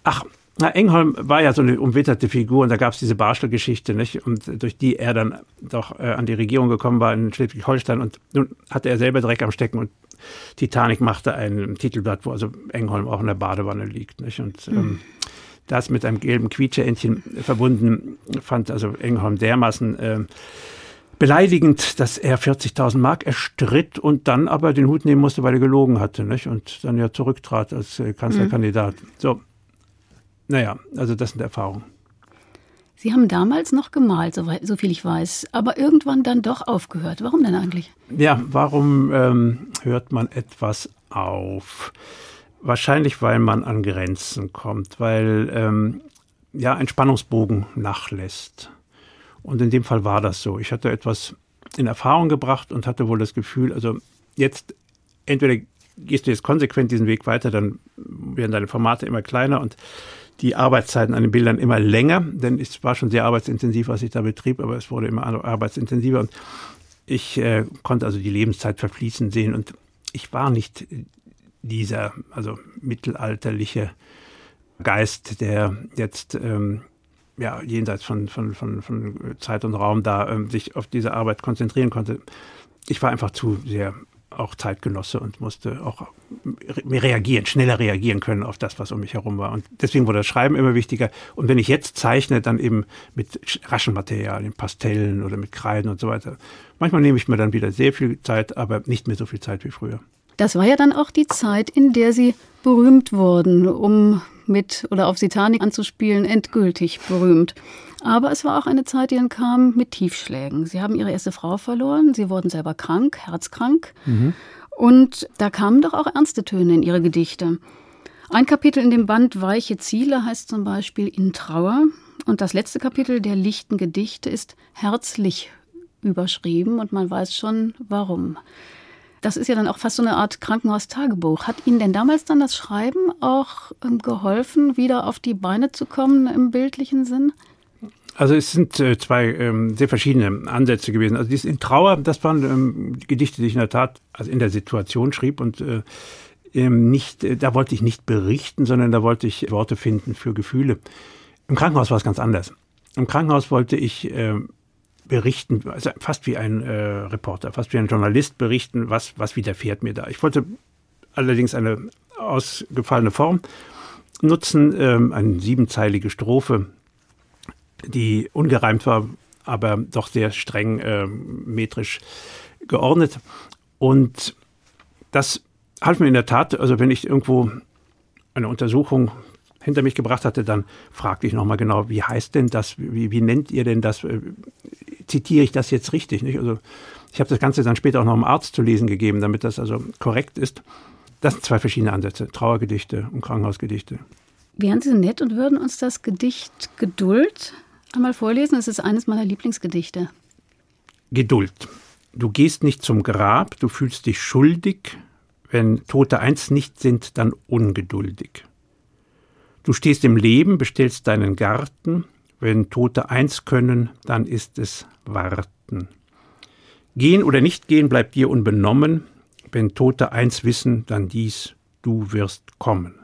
[SPEAKER 3] Ach, na, Engholm war ja so eine umwitterte Figur und da gab es diese Barschel-Geschichte, nicht? Und durch die er dann doch äh, an die Regierung gekommen war in Schleswig-Holstein und nun hatte er selber Dreck am Stecken und Titanic machte ein Titelblatt, wo also Engholm auch in der Badewanne liegt, nicht? Und mhm. ähm, das mit einem gelben Quietscheentchen verbunden fand also Engholm dermaßen äh, beleidigend, dass er 40.000 Mark erstritt und dann aber den Hut nehmen musste, weil er gelogen hatte, nicht? Und dann ja zurücktrat als äh, Kanzlerkandidat. Mhm. So, naja, also das sind Erfahrungen.
[SPEAKER 2] Sie haben damals noch gemalt, so, so, viel ich weiß, aber irgendwann dann doch aufgehört. Warum denn eigentlich?
[SPEAKER 3] Ja, warum ähm, hört man etwas auf? Wahrscheinlich, weil man an Grenzen kommt, weil ähm, ja ein Spannungsbogen nachlässt. Und in dem Fall war das so. Ich hatte etwas in Erfahrung gebracht und hatte wohl das Gefühl, also jetzt entweder gehst du jetzt konsequent diesen Weg weiter, dann werden deine Formate immer kleiner und die Arbeitszeiten an den Bildern immer länger, denn es war schon sehr arbeitsintensiv, was ich da betrieb, aber es wurde immer arbeitsintensiver. Und ich äh, konnte also die Lebenszeit verfließen sehen. Und ich war nicht dieser, also mittelalterliche Geist, der jetzt ähm, ja, jenseits von, von, von, von Zeit und Raum da ähm, sich auf diese Arbeit konzentrieren konnte. Ich war einfach zu sehr auch Zeitgenosse und musste auch reagieren, schneller reagieren können auf das, was um mich herum war. Und deswegen wurde das Schreiben immer wichtiger. Und wenn ich jetzt zeichne, dann eben mit raschen Materialien, Pastellen oder mit Kreiden und so weiter. Manchmal nehme ich mir dann wieder sehr viel Zeit, aber nicht mehr so viel Zeit wie früher.
[SPEAKER 2] Das war ja dann auch die Zeit, in der Sie berühmt wurden, um mit oder auf Titanic anzuspielen, endgültig berühmt. Aber es war auch eine Zeit, die dann kam mit Tiefschlägen. Sie haben Ihre erste Frau verloren, Sie wurden selber krank, herzkrank. Mhm. Und da kamen doch auch ernste Töne in Ihre Gedichte. Ein Kapitel in dem Band Weiche Ziele heißt zum Beispiel In Trauer. Und das letzte Kapitel der lichten Gedichte ist herzlich überschrieben und man weiß schon warum. Das ist ja dann auch fast so eine Art Krankenhaustagebuch. Hat Ihnen denn damals dann das Schreiben auch ähm, geholfen, wieder auf die Beine zu kommen im bildlichen Sinn?
[SPEAKER 3] Also es sind äh, zwei ähm, sehr verschiedene Ansätze gewesen. Also dieses in Trauer, das waren ähm, Gedichte, die ich in der Tat also in der Situation schrieb und äh, nicht, äh, da wollte ich nicht berichten, sondern da wollte ich Worte finden für Gefühle. Im Krankenhaus war es ganz anders. Im Krankenhaus wollte ich berichten, also fast wie ein äh, Reporter, fast wie ein Journalist berichten, was, was widerfährt mir da. Ich wollte allerdings eine ausgefallene Form nutzen, ähm, eine siebenzeilige Strophe, die ungereimt war, aber doch sehr streng äh, metrisch geordnet. Und das half mir in der Tat, also wenn ich irgendwo eine Untersuchung hinter mich gebracht hatte, dann fragte ich nochmal genau, wie heißt denn das, wie, wie nennt ihr denn das, zitiere ich das jetzt richtig? Nicht? Also ich habe das Ganze dann später auch noch einem Arzt zu lesen gegeben, damit das also korrekt ist. Das sind zwei verschiedene Ansätze, Trauergedichte und Krankenhausgedichte.
[SPEAKER 2] Wären Sie nett und würden uns das Gedicht Geduld einmal vorlesen? Es ist eines meiner Lieblingsgedichte.
[SPEAKER 3] Geduld. Du gehst nicht zum Grab, du fühlst dich schuldig. Wenn Tote eins nicht sind, dann ungeduldig. Du stehst im Leben, bestellst deinen Garten. Wenn Tote eins können, dann ist es warten. Gehen oder nicht gehen bleibt dir unbenommen. Wenn Tote eins wissen, dann dies, du wirst kommen.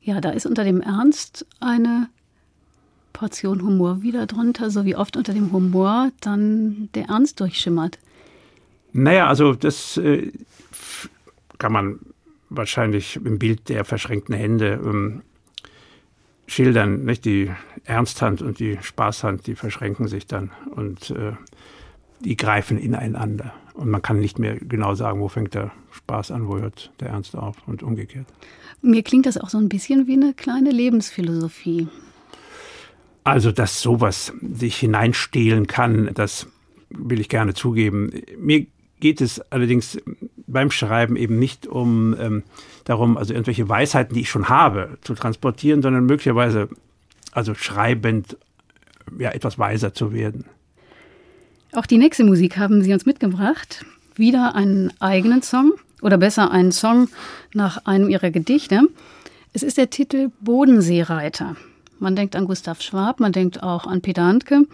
[SPEAKER 2] Ja, da ist unter dem Ernst eine Portion Humor wieder drunter, so wie oft unter dem Humor dann der Ernst durchschimmert.
[SPEAKER 3] Naja, also das äh, kann man wahrscheinlich im Bild der verschränkten Hände ähm, schildern. Nicht? Die Ernsthand und die Spaßhand, die verschränken sich dann und äh, die greifen ineinander. Und man kann nicht mehr genau sagen, wo fängt der Spaß an, wo hört der Ernst auf und umgekehrt.
[SPEAKER 2] Mir klingt das auch so ein bisschen wie eine kleine Lebensphilosophie.
[SPEAKER 3] Also, dass sowas sich hineinstehlen kann, das will ich gerne zugeben. Mir geht es allerdings beim Schreiben eben nicht um ähm, darum, also irgendwelche Weisheiten, die ich schon habe, zu transportieren, sondern möglicherweise, also schreibend, ja, etwas weiser zu werden.
[SPEAKER 2] Auch die nächste Musik haben Sie uns mitgebracht. wieder einen eigenen Song oder besser einen Song nach einem ihrer Gedichte. Es ist der Titel Bodenseereiter. Man denkt an Gustav Schwab, man denkt auch an Peter Handke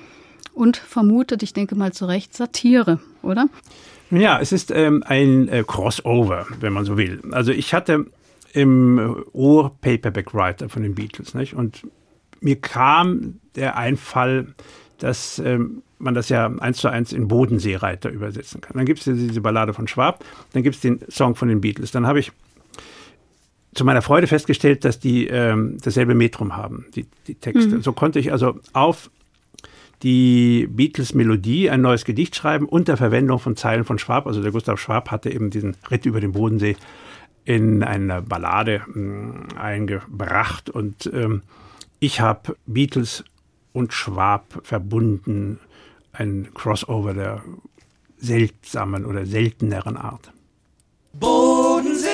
[SPEAKER 2] und vermutet, ich denke mal zu Recht, Satire, oder?
[SPEAKER 3] Ja, es ist ähm, ein äh, Crossover, wenn man so will. Also ich hatte im Ohr Paperback Writer von den Beatles, nicht? Und mir kam der Einfall, dass ähm, man das ja eins zu eins in Bodenseereiter übersetzen kann. Dann gibt es diese Ballade von Schwab, dann gibt es den Song von den Beatles. Dann habe ich zu meiner Freude festgestellt, dass die ähm, dasselbe Metrum haben, die, die Texte. Mhm. So konnte ich also auf die Beatles-Melodie ein neues Gedicht schreiben unter Verwendung von Zeilen von Schwab. Also der Gustav Schwab hatte eben diesen Ritt über den Bodensee in eine Ballade mh, eingebracht und ähm, ich habe Beatles und Schwab verbunden, ein Crossover der seltsamen oder selteneren Art.
[SPEAKER 5] Bodensee.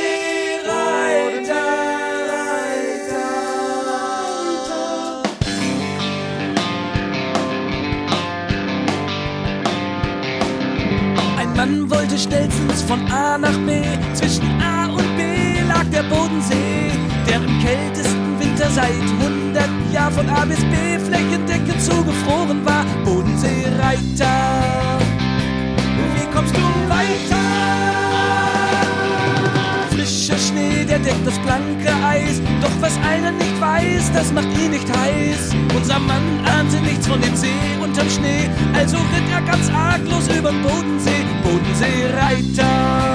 [SPEAKER 5] Mann wollte schnellstens von A nach B. Zwischen A und B lag der Bodensee, der im kältesten Winter seit 100 Jahren von A bis B flächendeckend zugefroren war. Bodenseereiter, das blanke Eis. Doch was einer nicht weiß, das macht ihn nicht heiß. Unser Mann ahnte nichts von dem See unterm Schnee, also ritt er ganz arglos übern Bodensee. Bodenseereiter.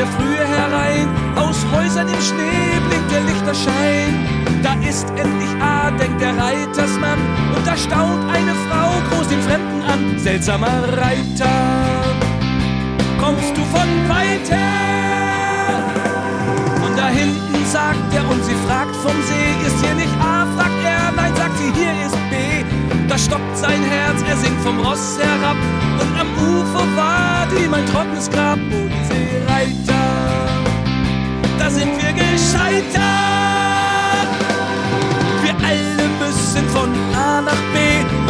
[SPEAKER 5] Der frühe herein. Aus Häusern im Schnee blinkt der Lichterschein. Da ist endlich A, denkt der Reitersmann. Und da staunt eine Frau groß den Fremden an. Seltsamer Reiter, kommst du von weiter? Und da hinten sagt er und sie fragt vom See, ist hier nicht A? Fragt er, nein, sagt sie, hier ist B. Da stockt sein Herz, er sinkt vom Ross herab. Und am Ufer war die mein trockenes Grab. Bodenseereiter, da sind wir gescheitert. Wir alle müssen von A nach B.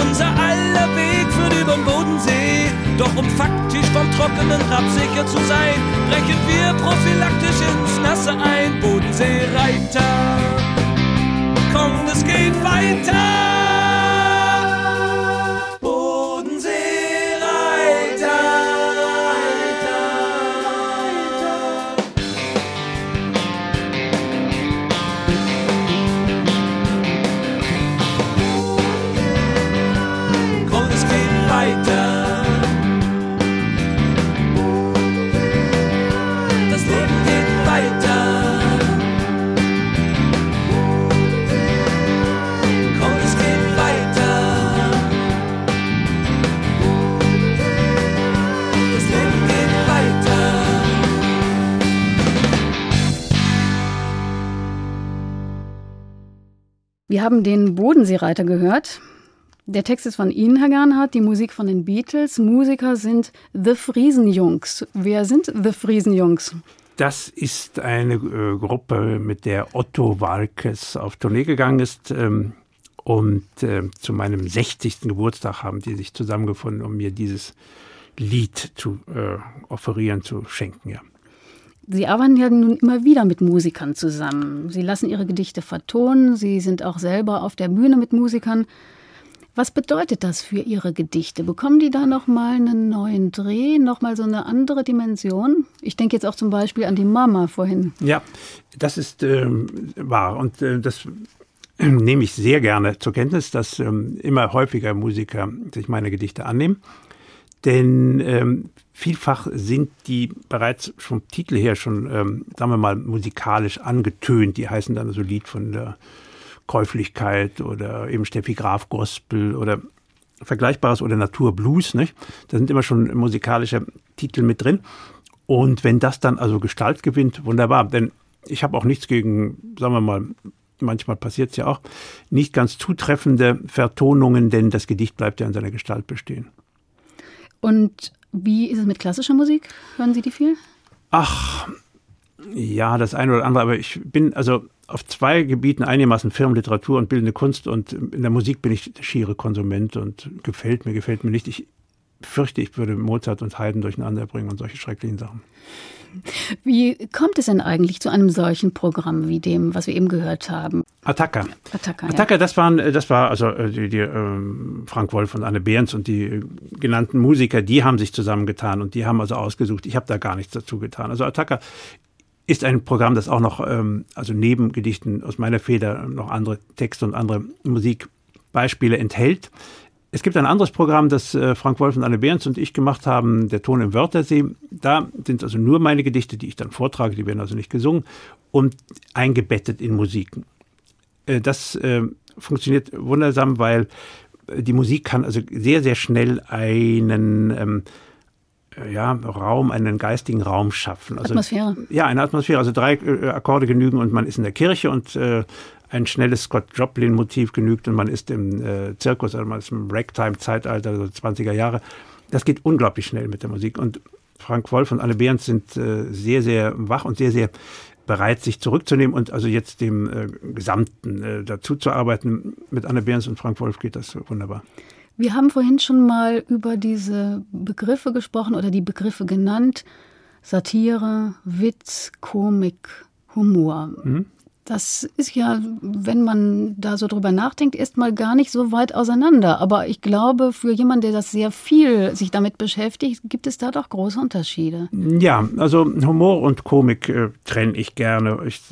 [SPEAKER 5] Unser aller Weg führt über den Bodensee. Doch um faktisch vom trockenen Grab sicher zu sein, brechen wir prophylaktisch ins Nasse ein. Bodenseereiter, komm, es geht weiter.
[SPEAKER 2] Wir haben den Bodenseereiter gehört. Der Text ist von Ihnen, Herr Gernhardt, die Musik von den Beatles. Musiker sind The Friesenjungs. Wer sind The Friesenjungs?
[SPEAKER 3] Das ist eine äh, Gruppe, mit der Otto Walkes auf Tournee gegangen ist. Ähm, und äh, zu meinem 60. Geburtstag haben die sich zusammengefunden, um mir dieses Lied zu äh, offerieren, zu schenken. Ja.
[SPEAKER 2] Sie arbeiten ja nun immer wieder mit Musikern zusammen. Sie lassen ihre Gedichte vertonen. Sie sind auch selber auf der Bühne mit Musikern. Was bedeutet das für Ihre Gedichte? Bekommen die da nochmal einen neuen Dreh, nochmal so eine andere Dimension? Ich denke jetzt auch zum Beispiel an die Mama vorhin.
[SPEAKER 3] Ja, das ist ähm, wahr. Und äh, das äh, nehme ich sehr gerne zur Kenntnis, dass ähm, immer häufiger Musiker sich meine Gedichte annehmen. Denn ähm, vielfach sind die bereits vom Titel her schon, ähm, sagen wir mal, musikalisch angetönt. Die heißen dann so Lied von der Käuflichkeit oder eben Steffi Graf Gospel oder Vergleichbares oder Natur Blues. Nicht? Da sind immer schon musikalische Titel mit drin. Und wenn das dann also Gestalt gewinnt, wunderbar. Denn ich habe auch nichts gegen, sagen wir mal, manchmal passiert es ja auch, nicht ganz zutreffende Vertonungen, denn das Gedicht bleibt ja in seiner Gestalt bestehen.
[SPEAKER 2] Und wie ist es mit klassischer Musik? Hören Sie die viel?
[SPEAKER 3] Ach, ja, das eine oder andere, aber ich bin also auf zwei Gebieten einigermaßen Film, Literatur und bildende Kunst und in der Musik bin ich schiere Konsument und gefällt mir, gefällt mir nicht. Ich fürchte, ich würde Mozart und Haydn durcheinander bringen und solche schrecklichen Sachen.
[SPEAKER 2] Wie kommt es denn eigentlich zu einem solchen Programm wie dem, was wir eben gehört haben?
[SPEAKER 3] Attacker.
[SPEAKER 2] Attacker,
[SPEAKER 3] Attacker, ja. das waren, das war also äh, die, die ähm, Frank Wolf und Anne Behrens und die äh, genannten Musiker, die haben sich zusammengetan und die haben also ausgesucht. Ich habe da gar nichts dazu getan. Also Attacker ist ein Programm, das auch noch, ähm, also neben Gedichten aus meiner Feder noch andere Texte und andere Musikbeispiele enthält. Es gibt ein anderes Programm, das äh, Frank Wolf und Anne Behrens und ich gemacht haben, der Ton im Wörthersee. Da sind also nur meine Gedichte, die ich dann vortrage, die werden also nicht gesungen und eingebettet in Musiken. Äh, das äh, funktioniert wundersam, weil die Musik kann also sehr, sehr schnell einen ähm, ja, Raum, einen geistigen Raum schaffen.
[SPEAKER 2] Also, Atmosphäre.
[SPEAKER 3] Ja, eine Atmosphäre. Also drei äh, Akkorde genügen und man ist in der Kirche und äh, ein schnelles Scott Joplin-Motiv genügt und man ist im äh, Zirkus, also man ist im Ragtime-Zeitalter, so 20er Jahre. Das geht unglaublich schnell mit der Musik. Und Frank Wolf und Anne Behrens sind äh, sehr, sehr wach und sehr, sehr bereit, sich zurückzunehmen und also jetzt dem äh, Gesamten äh, dazu zu arbeiten. Mit Anne Behrens und Frank Wolf geht das wunderbar.
[SPEAKER 2] Wir haben vorhin schon mal über diese Begriffe gesprochen oder die Begriffe genannt. Satire, Witz, Komik, Humor. Mhm. Das ist ja, wenn man da so drüber nachdenkt, erstmal gar nicht so weit auseinander. Aber ich glaube, für jemanden, der das sehr viel sich damit beschäftigt, gibt es da doch große Unterschiede.
[SPEAKER 3] Ja, also Humor und Komik äh, trenne ich gerne. Ich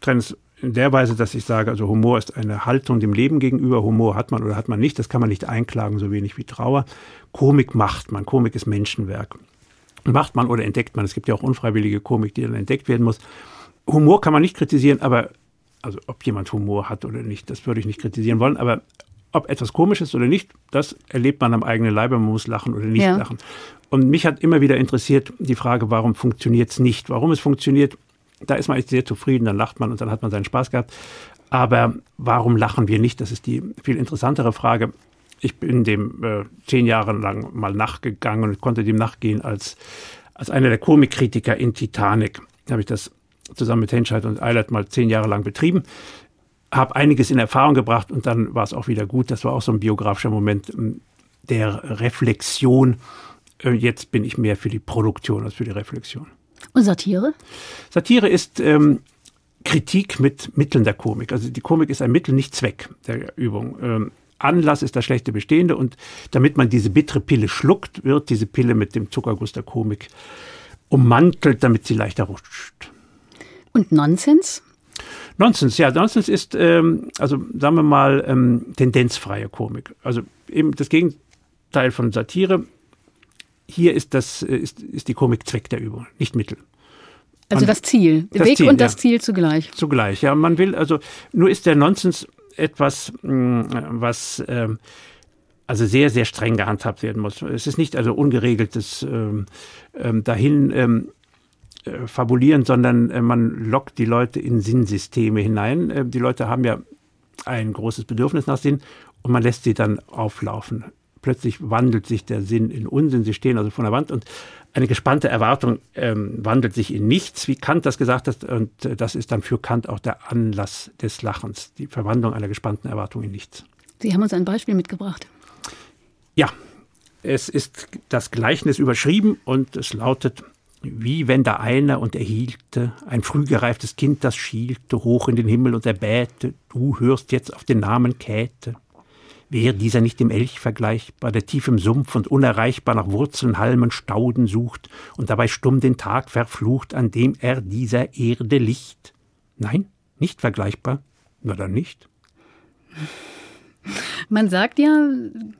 [SPEAKER 3] trenne es in der Weise, dass ich sage, also Humor ist eine Haltung dem Leben gegenüber. Humor hat man oder hat man nicht. Das kann man nicht einklagen, so wenig wie Trauer. Komik macht man. Komik ist Menschenwerk. Macht man oder entdeckt man. Es gibt ja auch unfreiwillige Komik, die dann entdeckt werden muss. Humor kann man nicht kritisieren, aber also ob jemand Humor hat oder nicht, das würde ich nicht kritisieren wollen, aber ob etwas komisch ist oder nicht, das erlebt man am eigenen Leibe, man muss lachen oder nicht ja. lachen. Und mich hat immer wieder interessiert die Frage, warum funktioniert es nicht? Warum es funktioniert, da ist man echt sehr zufrieden, dann lacht man und dann hat man seinen Spaß gehabt. Aber warum lachen wir nicht? Das ist die viel interessantere Frage. Ich bin dem äh, zehn Jahre lang mal nachgegangen und konnte dem nachgehen als, als einer der Komikkritiker in Titanic. Da habe ich das zusammen mit Henscheid und Eilert mal zehn Jahre lang betrieben. Habe einiges in Erfahrung gebracht und dann war es auch wieder gut. Das war auch so ein biografischer Moment ähm, der Reflexion. Äh, jetzt bin ich mehr für die Produktion als für die Reflexion.
[SPEAKER 2] Und Satire?
[SPEAKER 3] Satire ist ähm, Kritik mit Mitteln der Komik. Also die Komik ist ein Mittel, nicht Zweck der Übung. Ähm, Anlass ist das schlechte Bestehende und damit man diese bittere Pille schluckt, wird diese Pille mit dem Zuckerguss der Komik ummantelt, damit sie leichter rutscht.
[SPEAKER 2] Und Nonsens?
[SPEAKER 3] Nonsens, ja, Nonsens ist, ähm, also sagen wir mal, ähm, tendenzfreie Komik. Also eben das Gegenteil von Satire. Hier ist, das, äh, ist, ist die Komik Zweck der Übung, nicht Mittel.
[SPEAKER 2] Also man, das Ziel, das Weg Ziel, und das ja. Ziel zugleich.
[SPEAKER 3] Zugleich, ja. Man will, also nur ist der Nonsens etwas, mh, mm, was ähm, also sehr, sehr streng gehandhabt werden muss. Es ist nicht also ungeregeltes ähm, ähm, dahin ähm, äh, fabulieren, sondern äh, man lockt die Leute in Sinnsysteme hinein. Äh, die Leute haben ja ein großes Bedürfnis nach Sinn und man lässt sie dann auflaufen. Plötzlich wandelt sich der Sinn in Unsinn. Sie stehen also vor der Wand und eine gespannte Erwartung ähm, wandelt sich in nichts, wie Kant das gesagt hat. Und das ist dann für Kant auch der Anlass des Lachens, die Verwandlung einer gespannten Erwartung in nichts.
[SPEAKER 2] Sie haben uns ein Beispiel mitgebracht.
[SPEAKER 3] Ja, es ist das Gleichnis überschrieben und es lautet, wie wenn da einer und erhielte, ein frühgereiftes Kind, das schielte hoch in den Himmel und erbäte, du hörst jetzt auf den Namen Käthe. Wäre dieser nicht dem Elch vergleichbar, der tief im Sumpf und unerreichbar nach Wurzeln, Halmen, Stauden sucht und dabei stumm den Tag verflucht, an dem er dieser Erde Licht? Nein, nicht vergleichbar. Na dann nicht.
[SPEAKER 2] Man sagt ja,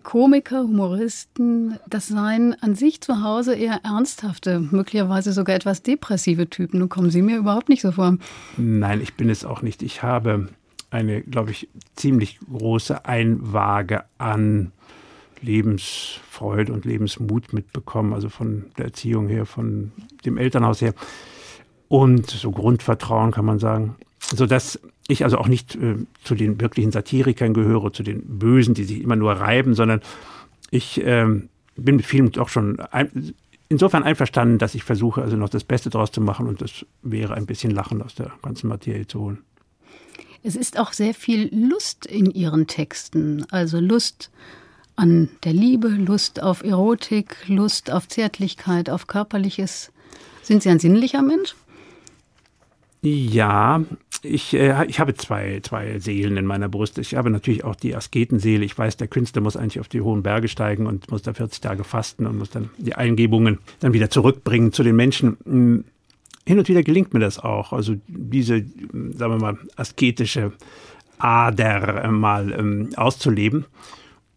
[SPEAKER 2] Komiker, Humoristen, das seien an sich zu Hause eher ernsthafte, möglicherweise sogar etwas depressive Typen. Nun kommen Sie mir überhaupt nicht so vor.
[SPEAKER 3] Nein, ich bin es auch nicht. Ich habe eine, glaube ich, ziemlich große Einwaage an Lebensfreude und Lebensmut mitbekommen, also von der Erziehung her, von dem Elternhaus her und so Grundvertrauen kann man sagen, sodass ich also auch nicht äh, zu den wirklichen Satirikern gehöre, zu den Bösen, die sich immer nur reiben, sondern ich äh, bin mit vielen doch schon ein, insofern einverstanden, dass ich versuche, also noch das Beste daraus zu machen und das wäre ein bisschen Lachen aus der ganzen Materie zu holen.
[SPEAKER 2] Es ist auch sehr viel Lust in Ihren Texten, also Lust an der Liebe, Lust auf Erotik, Lust auf Zärtlichkeit, auf Körperliches. Sind Sie ein sinnlicher Mensch?
[SPEAKER 3] Ja, ich, äh, ich habe zwei, zwei Seelen in meiner Brust. Ich habe natürlich auch die Asketenseele. Ich weiß, der Künstler muss eigentlich auf die hohen Berge steigen und muss da 40 Tage fasten und muss dann die Eingebungen dann wieder zurückbringen zu den Menschen. Hm, hin und wieder gelingt mir das auch. Also diese, sagen wir mal, asketische Ader mal ähm, auszuleben.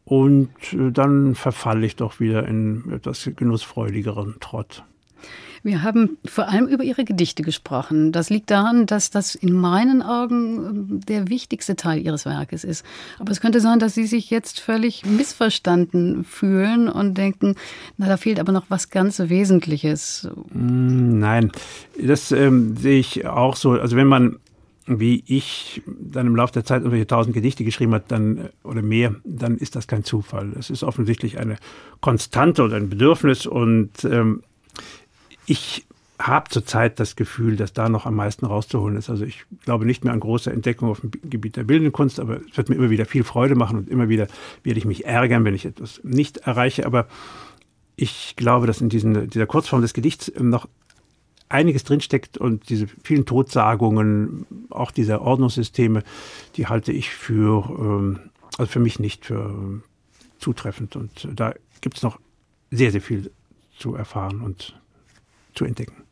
[SPEAKER 3] Und äh, dann verfalle ich doch wieder in etwas genussfreudigeren Trott.
[SPEAKER 2] Wir haben vor allem über Ihre Gedichte gesprochen. Das liegt daran, dass das in meinen Augen ähm, der wichtigste Teil Ihres Werkes ist. Aber es könnte sein, dass Sie sich jetzt völlig missverstanden fühlen und denken, na, da fehlt aber noch was ganz Wesentliches.
[SPEAKER 3] Mm, nein, das ähm, sehe ich auch so. Also wenn man wie ich dann im Laufe der Zeit irgendwelche tausend Gedichte geschrieben hat, dann oder mehr, dann ist das kein Zufall. Es ist offensichtlich eine Konstante oder ein Bedürfnis und ähm, ich habe zurzeit das Gefühl, dass da noch am meisten rauszuholen ist. Also ich glaube nicht mehr an große Entdeckungen auf dem Gebiet der bildenden Kunst, aber es wird mir immer wieder viel Freude machen und immer wieder werde ich mich ärgern, wenn ich etwas nicht erreiche. Aber ich glaube, dass in diesen, dieser Kurzform des Gedichts noch einiges drinsteckt und diese vielen Todsagungen, auch diese Ordnungssysteme, die halte ich für, ähm, also für mich nicht für ähm, zutreffend. Und da gibt es noch sehr, sehr viel zu erfahren und zu entdecken.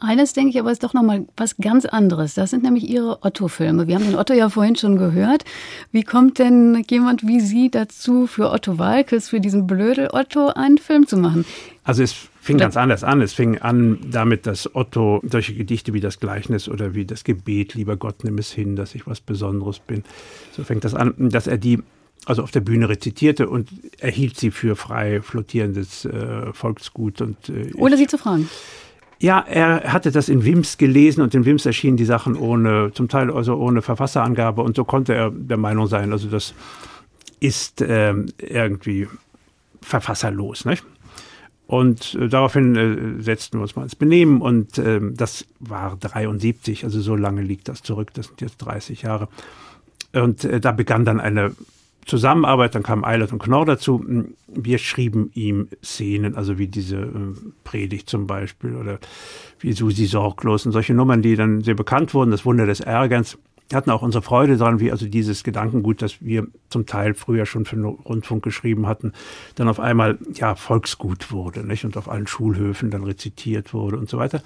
[SPEAKER 2] Eines denke ich aber ist doch noch mal was ganz anderes. Das sind nämlich Ihre Otto-Filme. Wir haben den Otto ja vorhin schon gehört. Wie kommt denn jemand wie Sie dazu, für Otto Walkes, für diesen blödel Otto, einen Film zu machen?
[SPEAKER 3] Also es fing ganz anders an. Es fing an damit, dass Otto solche Gedichte wie das Gleichnis oder wie das Gebet, lieber Gott, nimm es hin, dass ich was Besonderes bin. So fängt das an, dass er die also auf der Bühne rezitierte und erhielt sie für frei flottierendes äh, Volksgut. Und,
[SPEAKER 2] äh, Ohne sie zu fragen.
[SPEAKER 3] Ja, er hatte das in Wims gelesen und in Wims erschienen die Sachen ohne, zum Teil also ohne Verfasserangabe und so konnte er der Meinung sein, also das ist äh, irgendwie verfasserlos, nicht? Und äh, daraufhin äh, setzten wir uns mal ins Benehmen und äh, das war 73, also so lange liegt das zurück, das sind jetzt 30 Jahre. Und äh, da begann dann eine Zusammenarbeit, dann kamen Eilert und Knorr dazu. Wir schrieben ihm Szenen, also wie diese äh, Predigt zum Beispiel oder wie Susi Sorglos und solche Nummern, die dann sehr bekannt wurden, das Wunder des Ärgerns. Wir hatten auch unsere Freude daran, wie also dieses Gedankengut, das wir zum Teil früher schon für den Rundfunk geschrieben hatten, dann auf einmal ja Volksgut wurde nicht? und auf allen Schulhöfen dann rezitiert wurde und so weiter.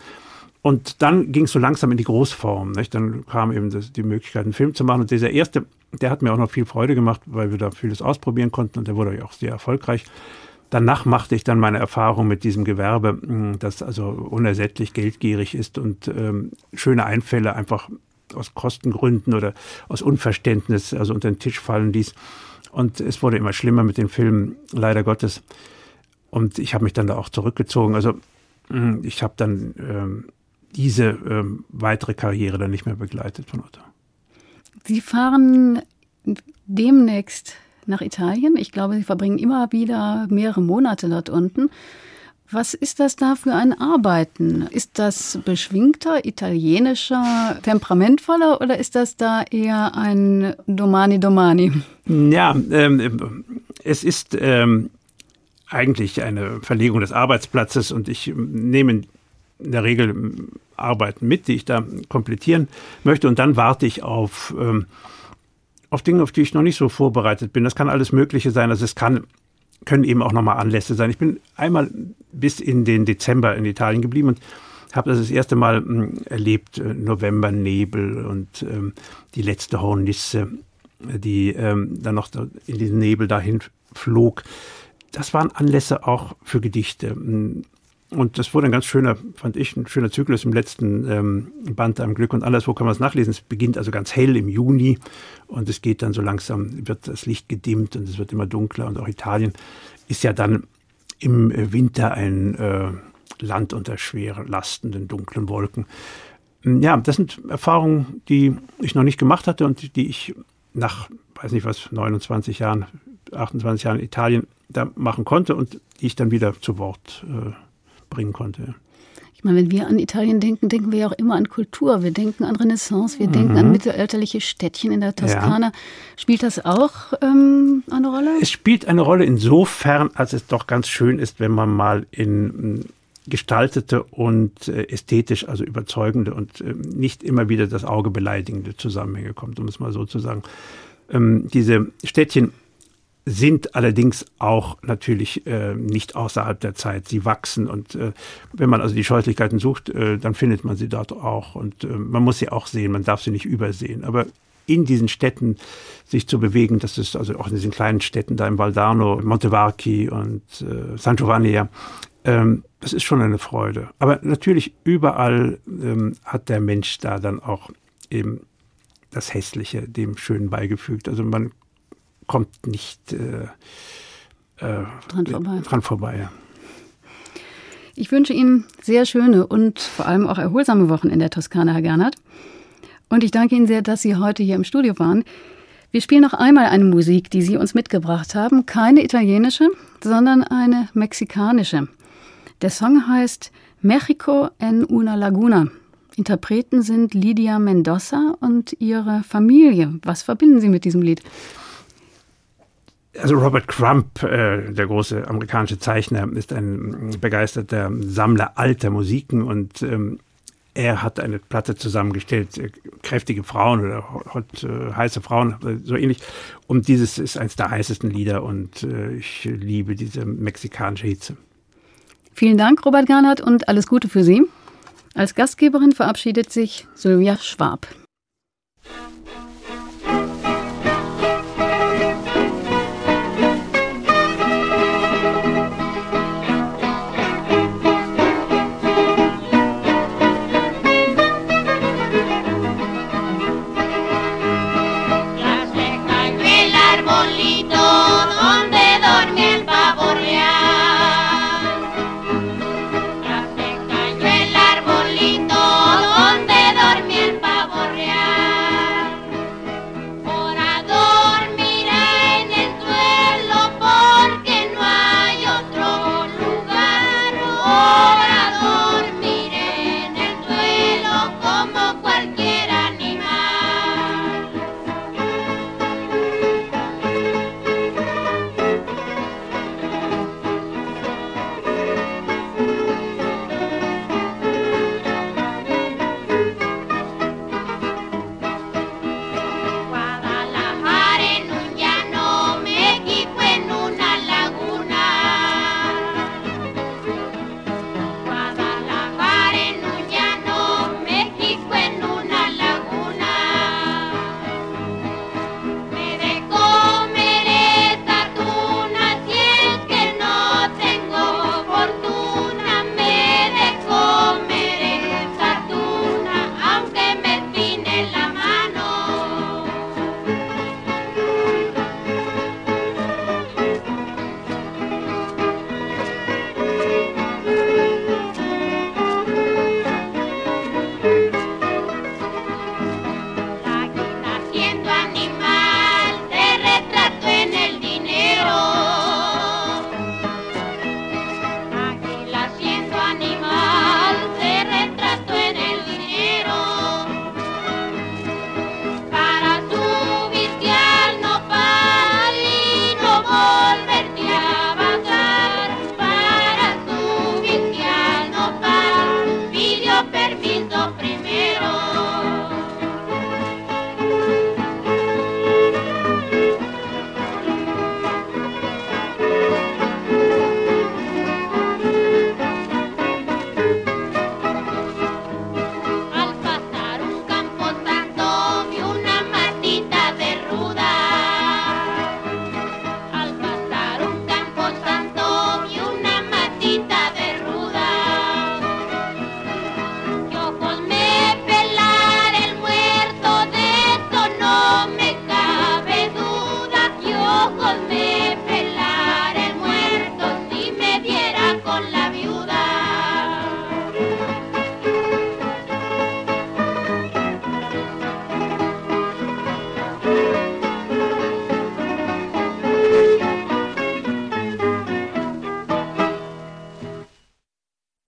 [SPEAKER 3] Und dann ging es so langsam in die Großform. Nicht? Dann kam eben das, die Möglichkeit, einen Film zu machen. Und dieser erste, der hat mir auch noch viel Freude gemacht, weil wir da vieles ausprobieren konnten und der wurde auch sehr erfolgreich. Danach machte ich dann meine Erfahrung mit diesem Gewerbe, hm, das also unersättlich geldgierig ist und ähm, schöne Einfälle einfach aus Kostengründen oder aus Unverständnis also unter den Tisch fallen ließ. Und es wurde immer schlimmer mit den Filmen, leider Gottes. Und ich habe mich dann da auch zurückgezogen. Also hm, ich habe dann ähm, diese ähm, weitere Karriere dann nicht mehr begleitet von Otto.
[SPEAKER 2] Sie fahren demnächst nach Italien. Ich glaube, Sie verbringen immer wieder mehrere Monate dort unten. Was ist das da für ein Arbeiten? Ist das beschwingter, italienischer, temperamentvoller oder ist das da eher ein Domani Domani?
[SPEAKER 3] Ja, ähm, es ist ähm, eigentlich eine Verlegung des Arbeitsplatzes und ich nehme in der Regel Arbeiten mit, die ich da komplettieren möchte. Und dann warte ich auf, ähm, auf Dinge, auf die ich noch nicht so vorbereitet bin. Das kann alles Mögliche sein. Also es kann, können eben auch nochmal Anlässe sein. Ich bin einmal bis in den Dezember in Italien geblieben und habe das das erste Mal mh, hm, erlebt, äh, Novembernebel und ähm, die letzte Hornisse, die ähm, dann noch in diesen Nebel dahin flog. Das waren Anlässe auch für Gedichte. Hm, und das wurde ein ganz schöner, fand ich, ein schöner Zyklus im letzten ähm, Band am Glück und anderswo kann man es nachlesen. Es beginnt also ganz hell im Juni und es geht dann so langsam, wird das Licht gedimmt und es wird immer dunkler und auch Italien ist ja dann im Winter ein äh, Land unter schwer lastenden dunklen Wolken. Ja, das sind Erfahrungen, die ich noch nicht gemacht hatte und die ich nach, weiß nicht was, 29 Jahren, 28 Jahren Italien da machen konnte und die ich dann wieder zu Wort äh, bringen konnte.
[SPEAKER 2] Ich meine, wenn wir an Italien denken, denken wir ja auch immer an Kultur. Wir denken an Renaissance, wir mhm. denken an mittelalterliche Städtchen in der Toskana. Ja. Spielt das auch ähm, eine Rolle?
[SPEAKER 3] Es spielt eine Rolle insofern, als es doch ganz schön ist, wenn man mal in gestaltete und äh, ästhetisch, also überzeugende und äh, nicht immer wieder das Auge beleidigende Zusammenhänge kommt, um es mal so zu sagen. Ähm, diese Städtchen sind allerdings auch natürlich äh, nicht außerhalb der Zeit. Sie wachsen und äh, wenn man also die Scheußlichkeiten sucht, äh, dann findet man sie dort auch und äh, man muss sie auch sehen, man darf sie nicht übersehen. Aber in diesen Städten sich zu bewegen, das ist also auch in diesen kleinen Städten da im Valdarno, Montevarchi und äh, San Giovanni, ähm, das ist schon eine Freude. Aber natürlich überall ähm, hat der Mensch da dann auch eben das Hässliche dem Schönen beigefügt. Also man kommt nicht äh,
[SPEAKER 2] äh, dran vorbei.
[SPEAKER 3] Dran vorbei ja.
[SPEAKER 2] Ich wünsche Ihnen sehr schöne und vor allem auch erholsame Wochen in der Toskana, Herr Gernert. Und ich danke Ihnen sehr, dass Sie heute hier im Studio waren. Wir spielen noch einmal eine Musik, die Sie uns mitgebracht haben. Keine italienische, sondern eine mexikanische. Der Song heißt Mexico en una Laguna. Interpreten sind Lydia Mendoza und ihre Familie. Was verbinden Sie mit diesem Lied?
[SPEAKER 3] Also Robert Crump, äh, der große amerikanische Zeichner, ist ein begeisterter Sammler alter Musiken und ähm, er hat eine Platte zusammengestellt, äh, kräftige Frauen oder hot, äh, heiße Frauen, so ähnlich. Und dieses ist eines der heißesten Lieder und äh, ich liebe diese mexikanische Hitze.
[SPEAKER 2] Vielen Dank, Robert Garnert, und alles Gute für Sie. Als Gastgeberin verabschiedet sich Sylvia Schwab.